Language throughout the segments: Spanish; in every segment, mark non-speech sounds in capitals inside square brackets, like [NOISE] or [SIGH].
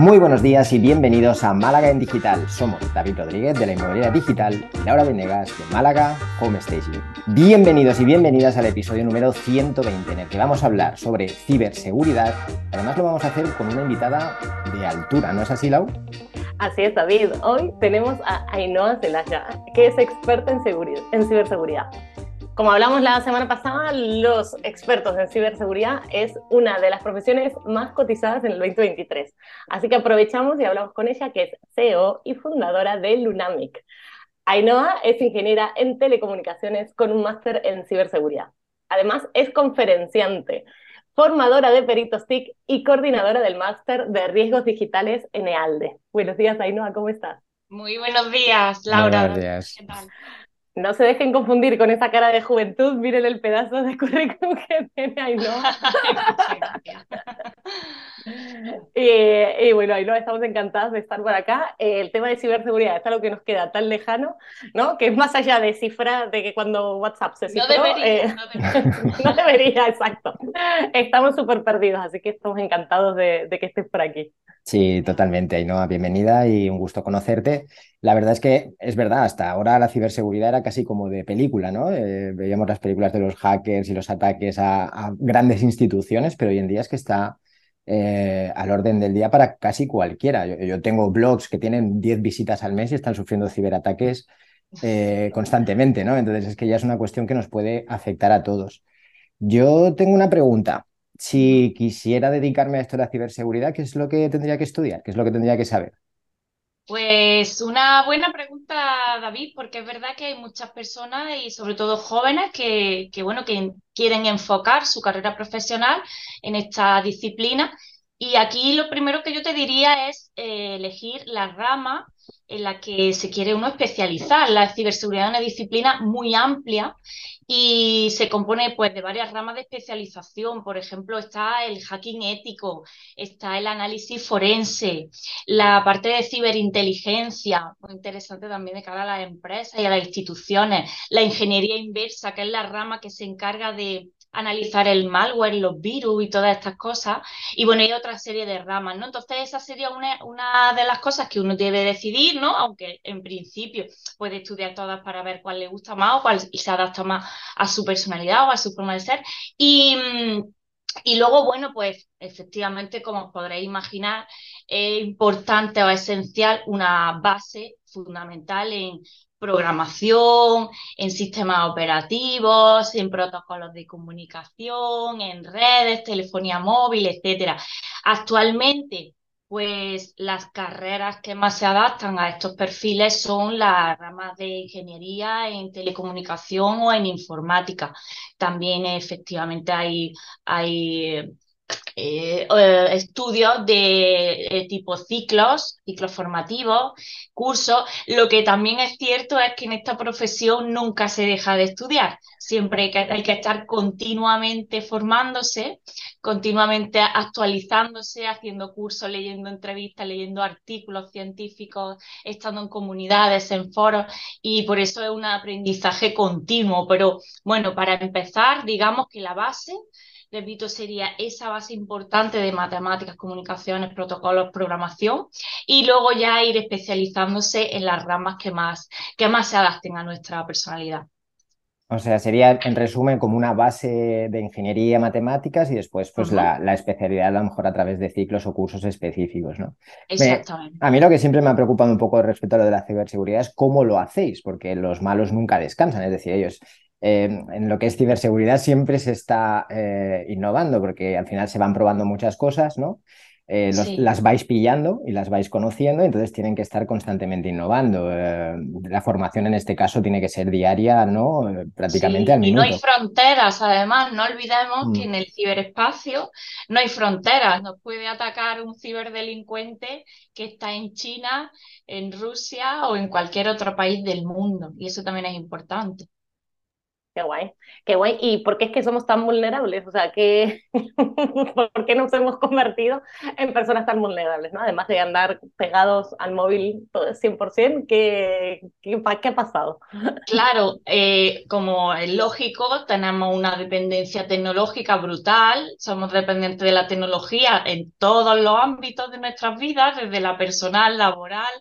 Muy buenos días y bienvenidos a Málaga en Digital. Somos David Rodríguez de la Inmobiliaria Digital y Laura Venegas de Málaga Home Staging. Bienvenidos y bienvenidas al episodio número 120 en el que vamos a hablar sobre ciberseguridad. Además lo vamos a hacer con una invitada de altura, ¿no es así, Lau? Así es, David. Hoy tenemos a Ainhoa Zelaya, que es experta en, en ciberseguridad. Como hablamos la semana pasada, los expertos en ciberseguridad es una de las profesiones más cotizadas en el 2023. Así que aprovechamos y hablamos con ella, que es CEO y fundadora de Lunamic. Ainhoa es ingeniera en telecomunicaciones con un máster en ciberseguridad. Además, es conferenciante, formadora de peritos TIC y coordinadora del máster de riesgos digitales en EALDE. Buenos días, Ainhoa, ¿cómo estás? Muy buenos días, Laura. Buenos días. ¿Qué tal? No se dejen confundir con esa cara de juventud, miren el pedazo de currículum que tiene Ainhoa. [LAUGHS] y, y, bueno, Ainhoa, estamos encantadas de estar por acá. el tema de ciberseguridad es algo que nos queda tan lejano, ¿no? Que es más allá de cifra, de que cuando WhatsApp se cifró... No debería, eh, no debería. [LAUGHS] no debería, exacto. Estamos súper perdidos, así que estamos encantados de, de que estés por aquí. Sí, totalmente, Ainhoa, bienvenida y un gusto conocerte. La verdad es que es verdad, hasta ahora la ciberseguridad era casi como de película, ¿no? Eh, veíamos las películas de los hackers y los ataques a, a grandes instituciones, pero hoy en día es que está eh, al orden del día para casi cualquiera. Yo, yo, tengo blogs que tienen 10 visitas al mes y están sufriendo ciberataques eh, constantemente, ¿no? Entonces es que ya es una cuestión que nos puede afectar a todos. Yo tengo una pregunta. Si quisiera dedicarme a esto de la ciberseguridad, ¿qué es lo que tendría que estudiar? ¿Qué es lo que tendría que saber? Pues una buena pregunta, David, porque es verdad que hay muchas personas y sobre todo jóvenes que, que, bueno, que quieren enfocar su carrera profesional en esta disciplina. Y aquí lo primero que yo te diría es eh, elegir la rama en la que se quiere uno especializar. La ciberseguridad es una disciplina muy amplia y se compone pues de varias ramas de especialización. Por ejemplo, está el hacking ético, está el análisis forense, la parte de ciberinteligencia, muy interesante también de cara a las empresas y a las instituciones, la ingeniería inversa, que es la rama que se encarga de analizar el malware, los virus y todas estas cosas. Y bueno, hay otra serie de ramas, ¿no? Entonces, esa sería una, una de las cosas que uno debe decidir, ¿no? Aunque en principio puede estudiar todas para ver cuál le gusta más o cuál se adapta más a su personalidad o a su forma de ser. Y, y luego, bueno, pues efectivamente, como os podréis imaginar, es importante o esencial una base fundamental en programación, en sistemas operativos, en protocolos de comunicación, en redes, telefonía móvil, etcétera. Actualmente, pues las carreras que más se adaptan a estos perfiles son las ramas de ingeniería en telecomunicación o en informática. También efectivamente hay, hay eh, eh, estudios de eh, tipo ciclos, ciclos formativos, cursos. Lo que también es cierto es que en esta profesión nunca se deja de estudiar. Siempre hay que, hay que estar continuamente formándose, continuamente actualizándose, haciendo cursos, leyendo entrevistas, leyendo artículos científicos, estando en comunidades, en foros, y por eso es un aprendizaje continuo. Pero bueno, para empezar, digamos que la base repito, sería esa base importante de matemáticas, comunicaciones, protocolos, programación, y luego ya ir especializándose en las ramas que más, que más se adapten a nuestra personalidad. O sea, sería en resumen como una base de ingeniería matemáticas y después pues uh -huh. la, la, especialidad a lo mejor a través de ciclos o cursos específicos, ¿no? Exactamente. Me, a mí lo que siempre me ha preocupado un poco respecto a lo de la ciberseguridad es cómo lo hacéis, porque los malos nunca descansan, es decir, ellos eh, en lo que es ciberseguridad siempre se está eh, innovando porque al final se van probando muchas cosas, ¿no? Eh, los, sí. Las vais pillando y las vais conociendo, entonces tienen que estar constantemente innovando. Eh, la formación en este caso tiene que ser diaria, ¿no? Prácticamente sí, al minuto. Y no hay fronteras, además, no olvidemos mm. que en el ciberespacio no hay fronteras. Nos puede atacar un ciberdelincuente que está en China, en Rusia o en cualquier otro país del mundo, y eso también es importante. Qué guay, qué guay. ¿Y por qué es que somos tan vulnerables? O sea, ¿qué... [LAUGHS] ¿por qué nos hemos convertido en personas tan vulnerables? ¿no? Además de andar pegados al móvil todo 100%, ¿qué, qué, qué ha pasado? Claro, eh, como es lógico, tenemos una dependencia tecnológica brutal, somos dependientes de la tecnología en todos los ámbitos de nuestras vidas, desde la personal, laboral,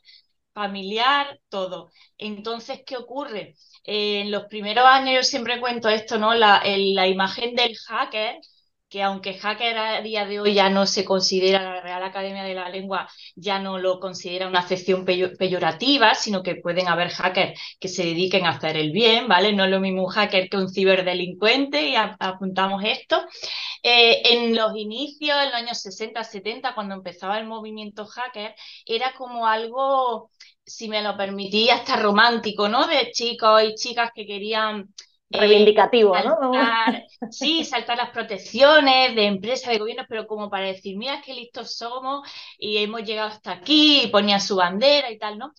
familiar, todo. Entonces, ¿qué ocurre? En los primeros años yo siempre cuento esto, ¿no? La, la imagen del hacker, que aunque hacker a día de hoy ya no se considera, la Real Academia de la Lengua ya no lo considera una acepción peyorativa, sino que pueden haber hackers que se dediquen a hacer el bien, ¿vale? No es lo mismo un hacker que un ciberdelincuente y apuntamos esto. Eh, en los inicios, en los años 60, 70, cuando empezaba el movimiento hacker, era como algo si me lo permitía, hasta romántico, ¿no? De chicos y chicas que querían... Eh, Reivindicativo, ¿no? [LAUGHS] Sí, saltar las protecciones de empresas, de gobiernos, pero como para decir, mira qué listos somos y hemos llegado hasta aquí, y ponía su bandera y tal, ¿no?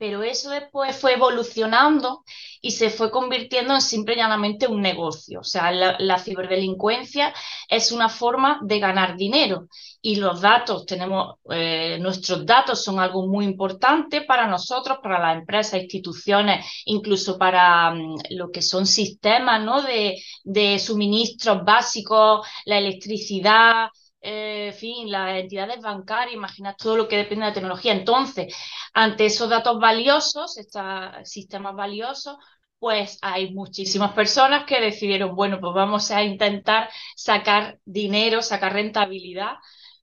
Pero eso después fue evolucionando y se fue convirtiendo en simple y llanamente un negocio. O sea, la, ciberdelincuencia es una forma de ganar dinero y los datos, tenemos, eh, nuestros datos son algo muy importante para nosotros, para las empresas, instituciones, incluso para mm, lo que son sistemas ¿no? de, de suministros básicos, la electricidad, eh, fin, las entidades bancarias, imagina todo lo que depende de la tecnología. Entonces, ante esos datos valiosos, estos sistemas valiosos, pues hay muchísimas personas que decidieron, bueno, pues vamos a intentar sacar dinero, sacar rentabilidad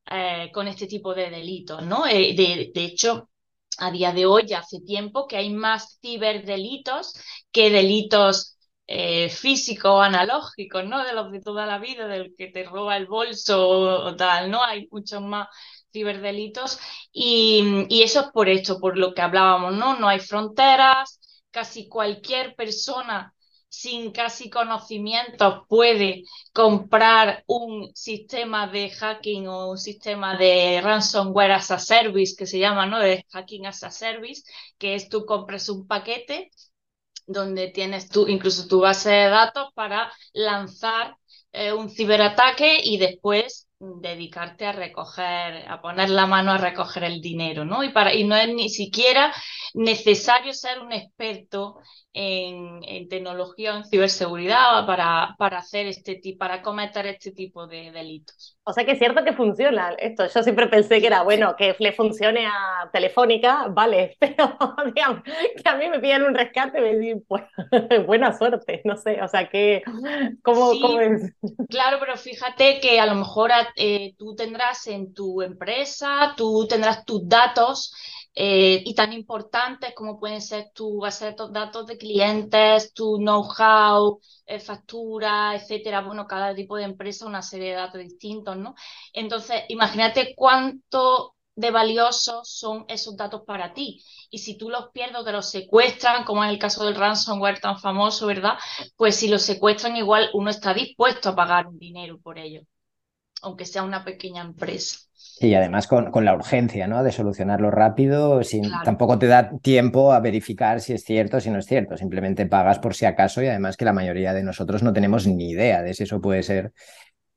eh, con este tipo de delitos, ¿no? Eh, de, de hecho, a día de hoy, ya hace tiempo que hay más ciberdelitos que delitos eh, físicos analógicos, ¿no? De los de toda la vida, del que te roba el bolso o, tal, ¿no? Hay muchos más ciberdelitos y, y, eso es por esto, por lo que hablábamos, ¿no? No hay fronteras, casi cualquier persona sin casi conocimientos puede comprar un sistema de hacking o un sistema de ransomware as a service que se llama, ¿no? De hacking as a service, que es tú compras un paquete donde tienes tú incluso tu base de datos para lanzar eh, un ciberataque y después dedicarte a recoger, a poner la mano a recoger el dinero, ¿no? Y, para, y no es ni siquiera necesario ser un experto en, tecnología o en ciberseguridad para, para hacer este tipo, para cometer este tipo de delitos. O sea que es cierto que funciona esto. Yo siempre pensé que era bueno que le funcione a Telefónica, vale, [LAUGHS] pero digamos, que a mí me piden un rescate me dicen, pues, [LAUGHS] buena suerte, no sé, o sea que, ¿cómo, ¿cómo es? Claro, pero fíjate que a lo mejor eh, tú tendrás en tu empresa, tú tendrás tus datos eh, y tan importantes como pueden ser tu base de datos de clientes, tu know-how, eh, factura, etcétera. Bueno, cada tipo de empresa una serie de datos distintos, ¿no? Entonces, imagínate cuánto de valiosos son esos datos para ti. Y si tú los pierdes o te los secuestran, como es el caso del ransomware tan famoso, ¿verdad? Pues si los secuestran, igual uno está dispuesto a pagar un dinero por ello, aunque sea una pequeña empresa. Y además con, con, la urgencia, ¿no? De solucionarlo rápido, sin, tampoco te da tiempo a verificar si es cierto o si no es cierto. Simplemente pagas por si acaso y además que la mayoría de nosotros no tenemos ni idea de si eso puede ser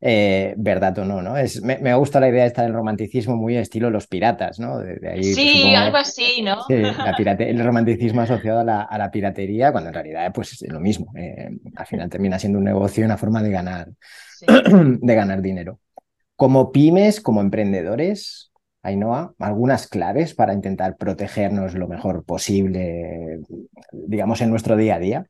eh, verdad o no, ¿no? Es, me, me, gusta la idea esta del romanticismo muy estilo los piratas, ¿no? De, ahí, sí, algo así, ¿no? Sí, la pirate, el romanticismo asociado a la, a la, piratería, cuando en realidad pues es lo mismo. Eh, al final termina siendo un negocio y una forma de ganar, sí. [CLEARS THROAT] de ganar dinero. Como pymes, como emprendedores, Ainhoa, algunas claves para intentar protegernos lo mejor posible, digamos, en nuestro día a día.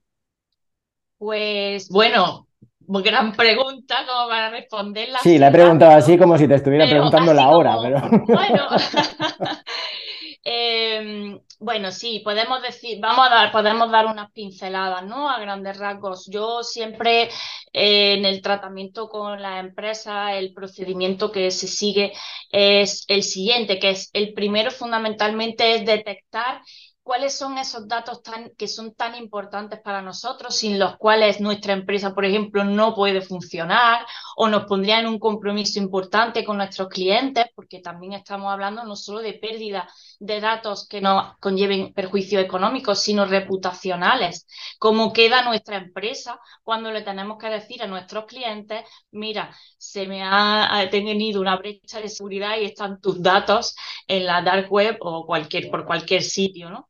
Pues bueno, gran pregunta como para responderla. Sí, la he preguntado así como si te estuviera preguntando la hora, pero... [LAUGHS] Bueno, [LAUGHS] [LAUGHS] eh, bueno, sí, podemos decir, vamos a dar, podemos dar unas pinceladas, ¿no? A grandes rasgos. Yo siempre eh, en el tratamiento con la empresa, el procedimiento que se sigue es el siguiente, que es el primero fundamentalmente es detectar cuáles son esos datos que son tan importantes para nosotros, sin los cuales nuestra empresa, por ejemplo, no puede funcionar o nos pondría en un compromiso importante con nuestros clientes, porque también estamos hablando no solo de pérdida de datos que nos conlleven perjuicios económicos, sino reputacionales. ¿Cómo queda nuestra empresa cuando le tenemos que decir a nuestros clientes, mira, se me ha tenido una brecha de seguridad y están tus datos en la dark web o cualquier, por cualquier sitio, ¿no?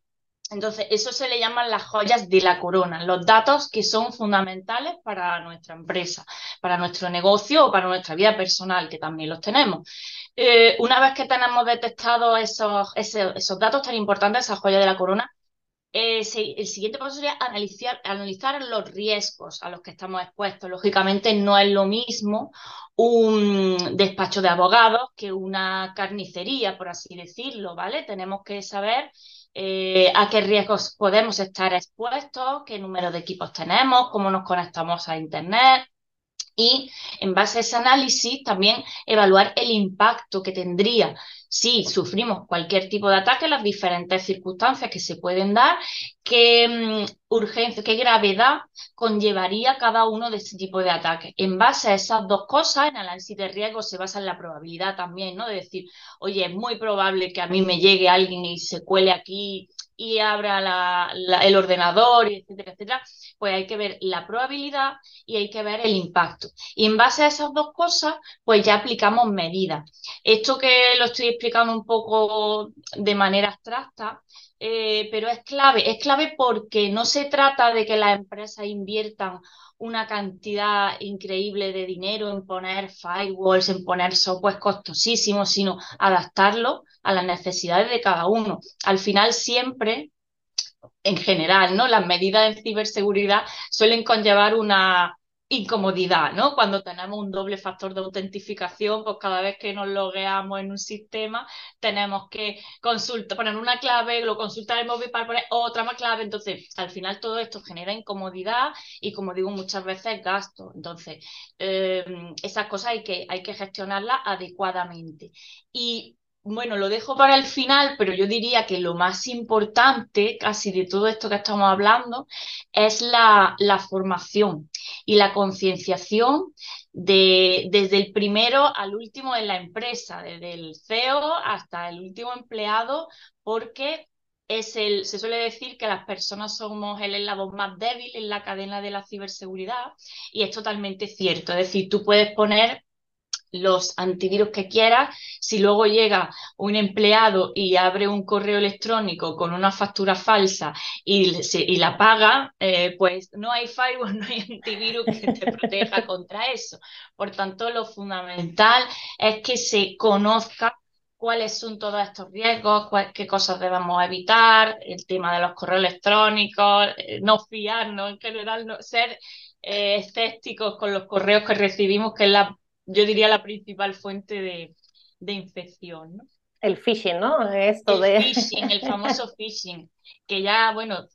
Entonces, eso se le llaman las joyas de la corona, los datos que son fundamentales para nuestra empresa, para nuestro negocio o para nuestra vida personal, que también los tenemos. Eh, una vez que tenemos detectados esos, esos, datos tan importantes, esas joyas de la corona, eh, el siguiente paso sería analizar, analizar los riesgos a los que estamos expuestos. Lógicamente, no es lo mismo un despacho de abogados que una carnicería, por así decirlo, ¿vale? Tenemos que saber eh, a qué riesgos podemos estar expuestos, qué número de equipos tenemos, cómo nos conectamos a Internet. Y en base a ese análisis también evaluar el impacto que tendría si sufrimos cualquier tipo de ataque, las diferentes circunstancias que se pueden dar, qué mm, urgencia, qué gravedad conllevaría cada uno de ese tipo de ataques. En base a esas dos cosas, en el análisis de riesgo se basa en la probabilidad también, ¿no? De decir, oye, es muy probable que a mí me llegue alguien y se cuele aquí y abra el ordenador, etcétera, etcétera, pues hay que ver la probabilidad y hay que ver el impacto. Y en base a esas dos cosas, pues ya aplicamos medidas. Esto que lo estoy explicando un poco de manera abstracta, eh, pero es clave, es clave porque no se trata de que las empresas inviertan una cantidad increíble de dinero en poner firewalls, en poner software costosísimos, sino adaptarlo a las necesidades de cada uno. Al final siempre, en general, ¿no? Las medidas de ciberseguridad suelen conllevar una, incomodidad, ¿no? Cuando tenemos un doble factor de autentificación, pues cada vez que nos logueamos en un sistema, tenemos que consultar, poner una clave, lo consultar el móvil para poner otra más clave. Entonces, al final todo esto genera incomodidad y, como digo, muchas veces gasto. Entonces, eh, esas cosas hay que, hay que gestionarlas adecuadamente. Y bueno, lo dejo para el final, pero yo diría que lo más importante casi de todo esto que estamos hablando es la, formación y la concienciación de, desde el primero al último en la empresa, desde el CEO hasta el último empleado, porque es el, se suele decir que las personas somos el eslabón más débil en la cadena de la ciberseguridad y es totalmente cierto. Es decir, tú puedes poner los antivirus que quieras, si luego llega un empleado y abre un correo electrónico con una factura falsa y, y la paga, eh, pues no hay firewall, [LAUGHS] no hay antivirus que te proteja [LAUGHS] contra eso. Por tanto, lo fundamental es que se conozca cuáles son todos estos riesgos, qué cosas debemos evitar, el tema de los correos electrónicos, eh, no fiarnos en general, no, ser eh, escépticos con los correos que recibimos, que es la yo diría la principal fuente de, infección, ¿no? El phishing, ¿no? Esto el [LAUGHS] phishing, el famoso phishing, que ya, bueno,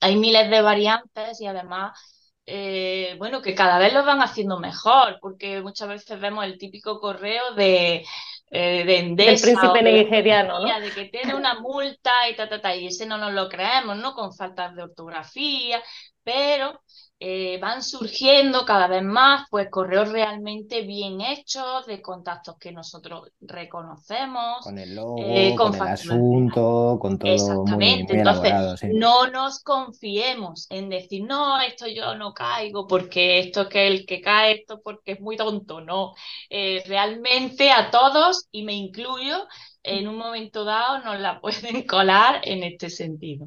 hay miles de variantes y además, eh, bueno, que cada vez lo van haciendo mejor, porque muchas veces vemos el típico correo de, eh, de Endesa. El príncipe nigeriano, ¿no? De que tiene una multa y ta, ta, ta, y ese no nos lo creemos, ¿no? Con faltas de ortografía, pero eh, van surgiendo cada vez más pues correos realmente bien hechos de contactos que nosotros reconocemos con el logo, eh, con, el asunto, con todo Exactamente. Entonces, no nos confiemos en decir, no, esto yo no caigo porque esto que el que cae esto porque es muy tonto, no. Eh, realmente a todos, y me incluyo, en un momento dado nos la [LAUGHS] pueden colar en este sentido.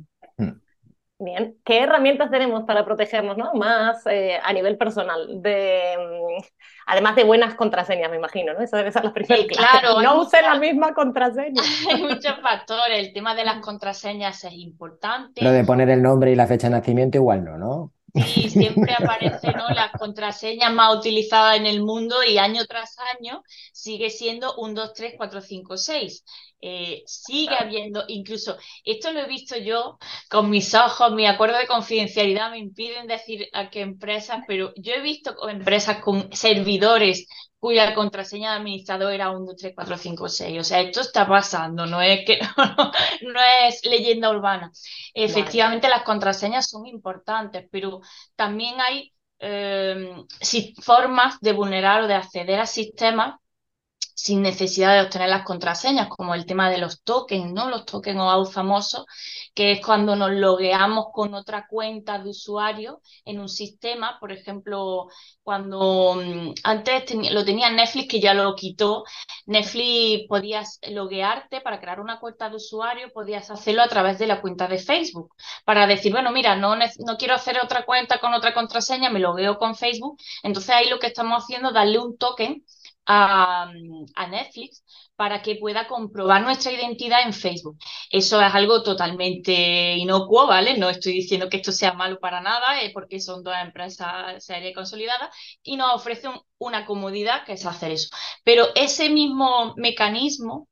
Bien, ¿qué herramientas tenemos para protegernos ¿no? más eh, a nivel personal? De, mm, además de buenas contraseñas, me imagino, ¿no? Eso debe ser la primera Claro, no use la misma contraseña. [LAUGHS] Hay muchos factores, el tema de las contraseñas es importante. Lo de poner el nombre y la fecha de nacimiento igual no, ¿no? Y siempre aparece ¿no? la contraseña más utilizada en el mundo y año tras año sigue siendo un 2, 3, 4, 5, 6. Eh, sigue habiendo, incluso esto lo he visto yo con mis ojos, mi acuerdo de confidencialidad me impiden decir a qué empresas, pero yo he visto empresas con servidores cuya contraseña de administrador era 1, 2, 3, 4, 5, 6. O sea, esto está pasando, no es que [LAUGHS] no, es leyenda urbana. Efectivamente, las contraseñas son importantes, pero también hay eh, formas de vulnerar o de acceder a sistemas sin necesidad de obtener las contraseñas, como el tema de los tokens, ¿no? Los tokens o famosos, que es cuando nos logueamos con otra cuenta de usuario en un sistema, por ejemplo, cuando mm, antes lo tenía Netflix, que ya lo quitó, Netflix podías loguearte para crear una cuenta de usuario, podías hacerlo a través de la cuenta de Facebook, para decir, bueno, mira, no, no quiero hacer otra cuenta con otra contraseña, me logueo con Facebook, entonces ahí lo que estamos haciendo es darle un token a, Netflix para que pueda comprobar nuestra identidad en Facebook. Eso es algo totalmente inocuo, ¿vale? No estoy diciendo que esto sea malo para nada, eh, porque son dos empresas serias y consolidadas y nos ofrecen una comodidad que es hacer eso. Pero ese mismo mecanismo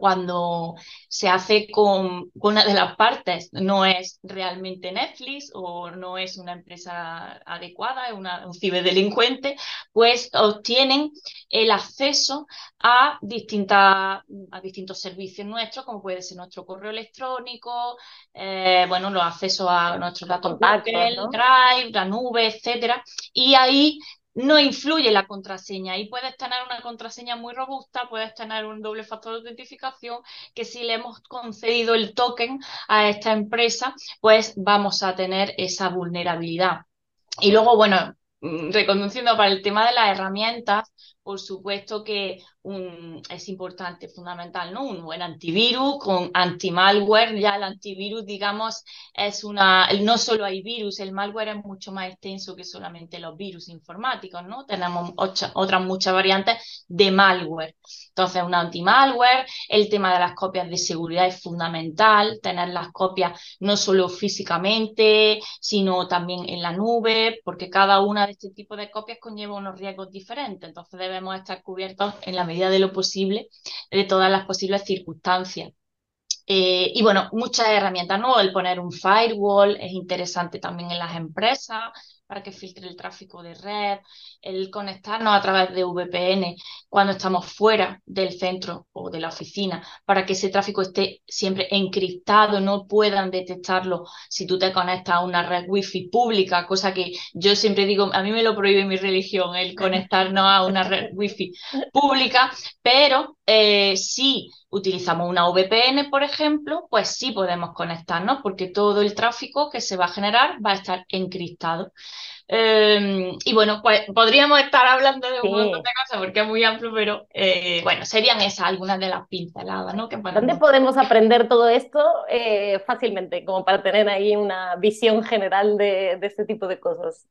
cuando se hace con, una de las partes, no es realmente Netflix o no es una empresa adecuada, es un ciberdelincuente, pues obtienen el acceso a, distintas, a distintos servicios nuestros, como puede ser nuestro correo electrónico, eh, bueno, los accesos a nuestros datos Google, Drive, la nube, etcétera, y ahí no influye la contraseña y puedes tener una contraseña muy robusta, puedes tener un doble factor de autentificación que si le hemos concedido el token a esta empresa, pues vamos a tener esa vulnerabilidad. Y luego, bueno, mm, reconociendo para el tema de las herramientas, por supuesto que es importante, fundamental, ¿no? Un buen antivirus con anti-malware. Ya el antivirus, digamos, es una. No solo hay virus, el malware es mucho más extenso que solamente los virus informáticos, ¿no? Tenemos otras muchas variantes de malware. Entonces, un anti-malware, el tema de las copias de seguridad es fundamental, tener las copias no solo físicamente, sino también en la nube, porque cada una de este tipo de copias conlleva unos riesgos diferentes. Entonces, debemos estar cubiertos en la medida de lo posible de todas las posibles circunstancias. Eh, y bueno, muchas herramientas, ¿no? El poner un firewall es interesante también en las empresas, para que filtre el tráfico de red, el conectarnos a través de VPN cuando estamos fuera del centro o de la oficina, para que ese tráfico esté siempre encriptado, no puedan detectarlo si tú te conectas a una red wifi pública, cosa que yo siempre digo, a mí me lo prohíbe mi religión, el [LAUGHS] conectarnos a una red wifi pública, pero eh, si utilizamos una VPN, por ejemplo, pues sí podemos conectarnos porque todo el tráfico que se va a generar va a estar encriptado. Em, y bueno, pues podríamos estar hablando de un montón de cosas porque es muy amplio, pero eh, bueno, serían esas algunas de las pinceladas, ¿no? ¿Dónde podemos aprender todo esto eh, fácilmente, como para tener ahí una visión general de, de este tipo de cosas?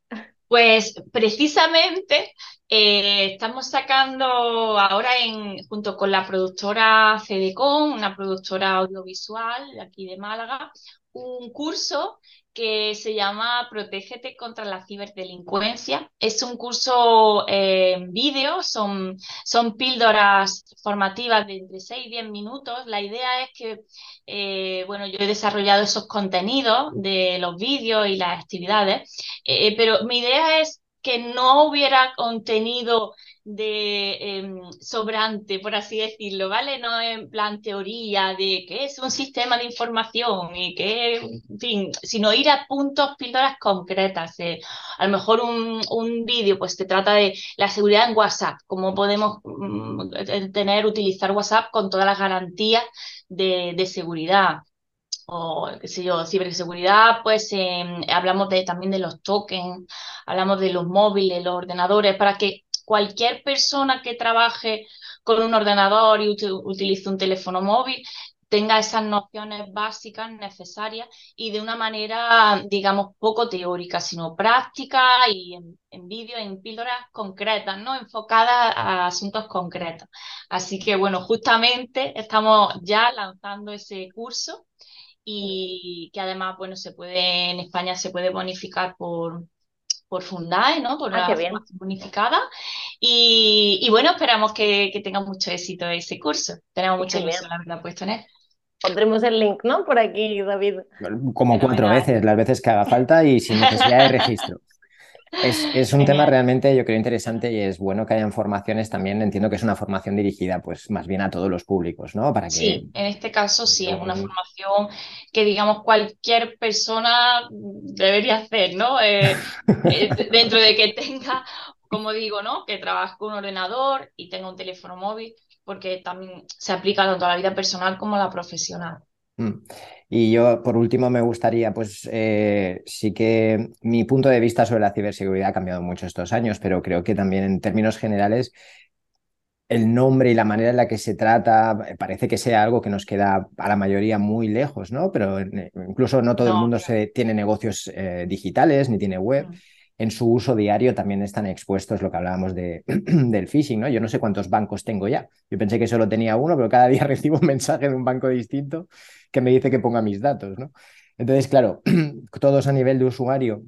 Pues precisamente eh, estamos sacando ahora en, junto con la productora CDCON, una productora audiovisual aquí de Málaga, un curso que se llama Protégete contra la ciberdelincuencia. Es un curso eh, en vídeo, son, son píldoras formativas de entre 6 y 10 minutos. La idea es que, eh, bueno, yo he desarrollado esos contenidos de los vídeos y las actividades, eh, pero mi idea es que no hubiera contenido de em, sobrante, por así decirlo, ¿vale? No en plan teoría de qué es un sistema de información y qué, en fin, sino ir a puntos, píldoras concretas. Eh. A lo mejor un, un vídeo, pues te trata de la seguridad en WhatsApp, cómo podemos mm, tener, utilizar WhatsApp con todas las garantías de, de seguridad o qué sé yo, ciberseguridad, pues em, hablamos de, también de los tokens, hablamos de los móviles, los ordenadores, para que cualquier persona que trabaje con un ordenador y utilice un teléfono móvil tenga esas nociones básicas necesarias y de una manera, digamos, poco teórica, sino práctica y en, en vídeo, en píldoras concretas, ¿no? Enfocadas a asuntos concretos. Así que, bueno, justamente estamos ya lanzando ese curso y que además, bueno, se puede, en España se puede bonificar por, por Fundae, ¿no? Por ah, la bonificada. Y, bueno, esperamos que, que, tenga mucho éxito ese curso. Tenemos mucha ilusión, la verdad, puesto en él. Pondremos el link, ¿no? Por aquí, David. Como cuatro veces, las veces que haga falta y sin necesidad de registro. Es, un tema realmente, yo creo, interesante y es bueno que hayan formaciones también. Entiendo que es una formación dirigida, pues, más bien a todos los públicos, ¿no? Para que... Sí, en este caso sí, es una formación que, digamos, cualquier persona debería hacer, ¿no? Eh, eh, dentro de que tenga, como digo, ¿no? Que trabaje con un ordenador y tenga un teléfono móvil, porque también se aplica tanto a la vida personal como a la profesional. Mm. Y yo, por último, me gustaría, pues eh, sí que mi punto de vista sobre la ciberseguridad ha cambiado mucho estos años, pero creo que también en términos generales el nombre y la manera en la que se trata eh, parece que sea algo que nos queda a la mayoría muy lejos, ¿no? Pero eh, incluso no todo el mundo se, tiene negocios digitales ni tiene web. Mm en su uso diario también están expuestos lo que hablábamos de, [CLEARS THROAT] del phishing, ¿no? Yo no sé cuántos bancos tengo ya. Yo pensé que solo tenía uno, pero cada día [LAUGHS] recibo un mensaje de un banco distinto que me dice que ponga mis datos, ¿no? Entonces, claro, [CLEARS THROAT] todos a nivel de usuario,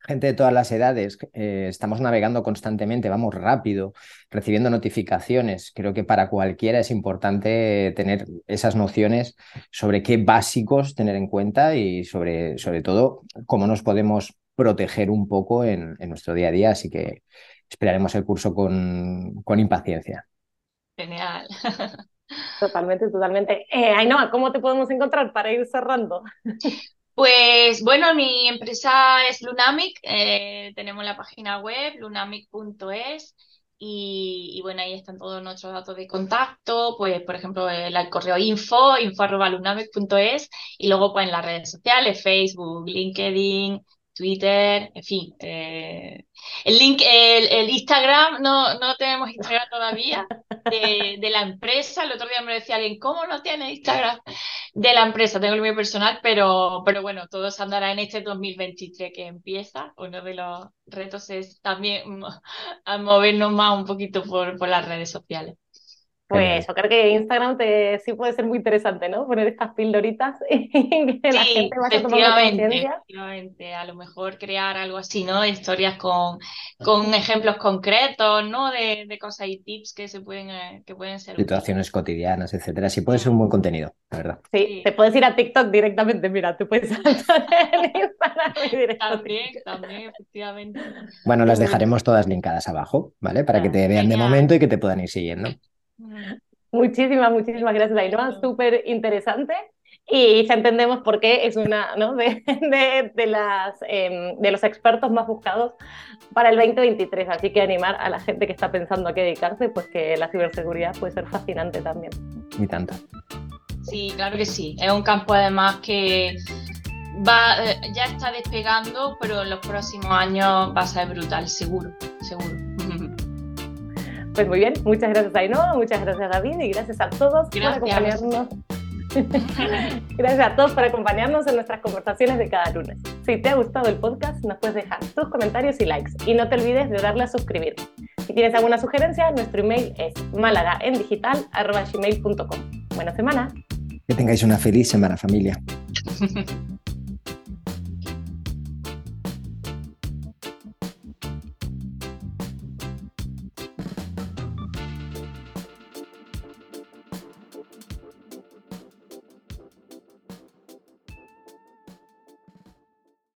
gente de todas las edades, eh, estamos navegando constantemente, vamos rápido, recibiendo notificaciones. Creo que para cualquiera es importante tener esas nociones sobre qué básicos tener en cuenta y sobre, sobre todo cómo nos podemos proteger un poco en, nuestro día a día, así que esperaremos el curso con, con impaciencia. Genial. [LAUGHS] Totalmente, totalmente. Eh, Ainhoa, ¿cómo te podemos encontrar para ir cerrando? Pues bueno, mi empresa es Lunamic, eh, tenemos la página web lunamic.es y, y, bueno, ahí están todos nuestros datos de contacto, pues por ejemplo el, correo info, info.lunamic.es y luego pues en las redes sociales, Facebook, LinkedIn, Twitter, en fin. Eh, el link, el, Instagram, no, no tenemos Instagram todavía de, la empresa. El otro día me decía alguien, ¿cómo no tiene Instagram de la empresa? Tengo el mío personal, pero, pero bueno, todo se andará en este 2023 que empieza. Uno de los retos es también [LAUGHS] movernos más un poquito por, por las redes sociales. Pues yo creo que Instagram te, sí puede ser muy interesante, ¿no? Poner estas pildoritas [LAUGHS] y que la gente vaya tomando conciencia. Efectivamente, a lo mejor crear algo así, ¿no? Historias con, con ejemplos concretos, ¿no? De, de cosas y tips que se pueden, eh, que pueden ser. Situaciones cotidianas, etcétera. Sí puede ser un buen contenido, la verdad. Sí, te puedes ir a TikTok directamente, mira, tú puedes [LAUGHS] saltar en Instagram y También, también, efectivamente. Bueno, las dejaremos todas linkadas abajo, ¿vale? Para que te vean de momento y que te puedan ir siguiendo. Muchísimas, muchísimas gracias, Ainhoa. Súper interesante. Y ya entendemos por qué es una ¿no? [LAUGHS] de, de, las, em, de los expertos más buscados para el 2023. Así que animar a la gente que está pensando a qué dedicarse, pues que la ciberseguridad puede ser fascinante también. Y tanto. Sí, claro que sí. Es un campo además que va, eh, ya está despegando, pero en los próximos años va a ser brutal, seguro, seguro. Pues muy bien, muchas gracias Ainhoa, muchas gracias David y gracias a todos por acompañarnos. [LAUGHS] gracias a todos por acompañarnos en nuestras conversaciones de cada lunes. Si te ha gustado el podcast, nos puedes dejar tus comentarios y likes y no te olvides de darle a suscribir. Si tienes alguna sugerencia, nuestro email es malagaendigital.gmail.com. Buena semana. Que tengáis una feliz semana, familia. [LAUGHS]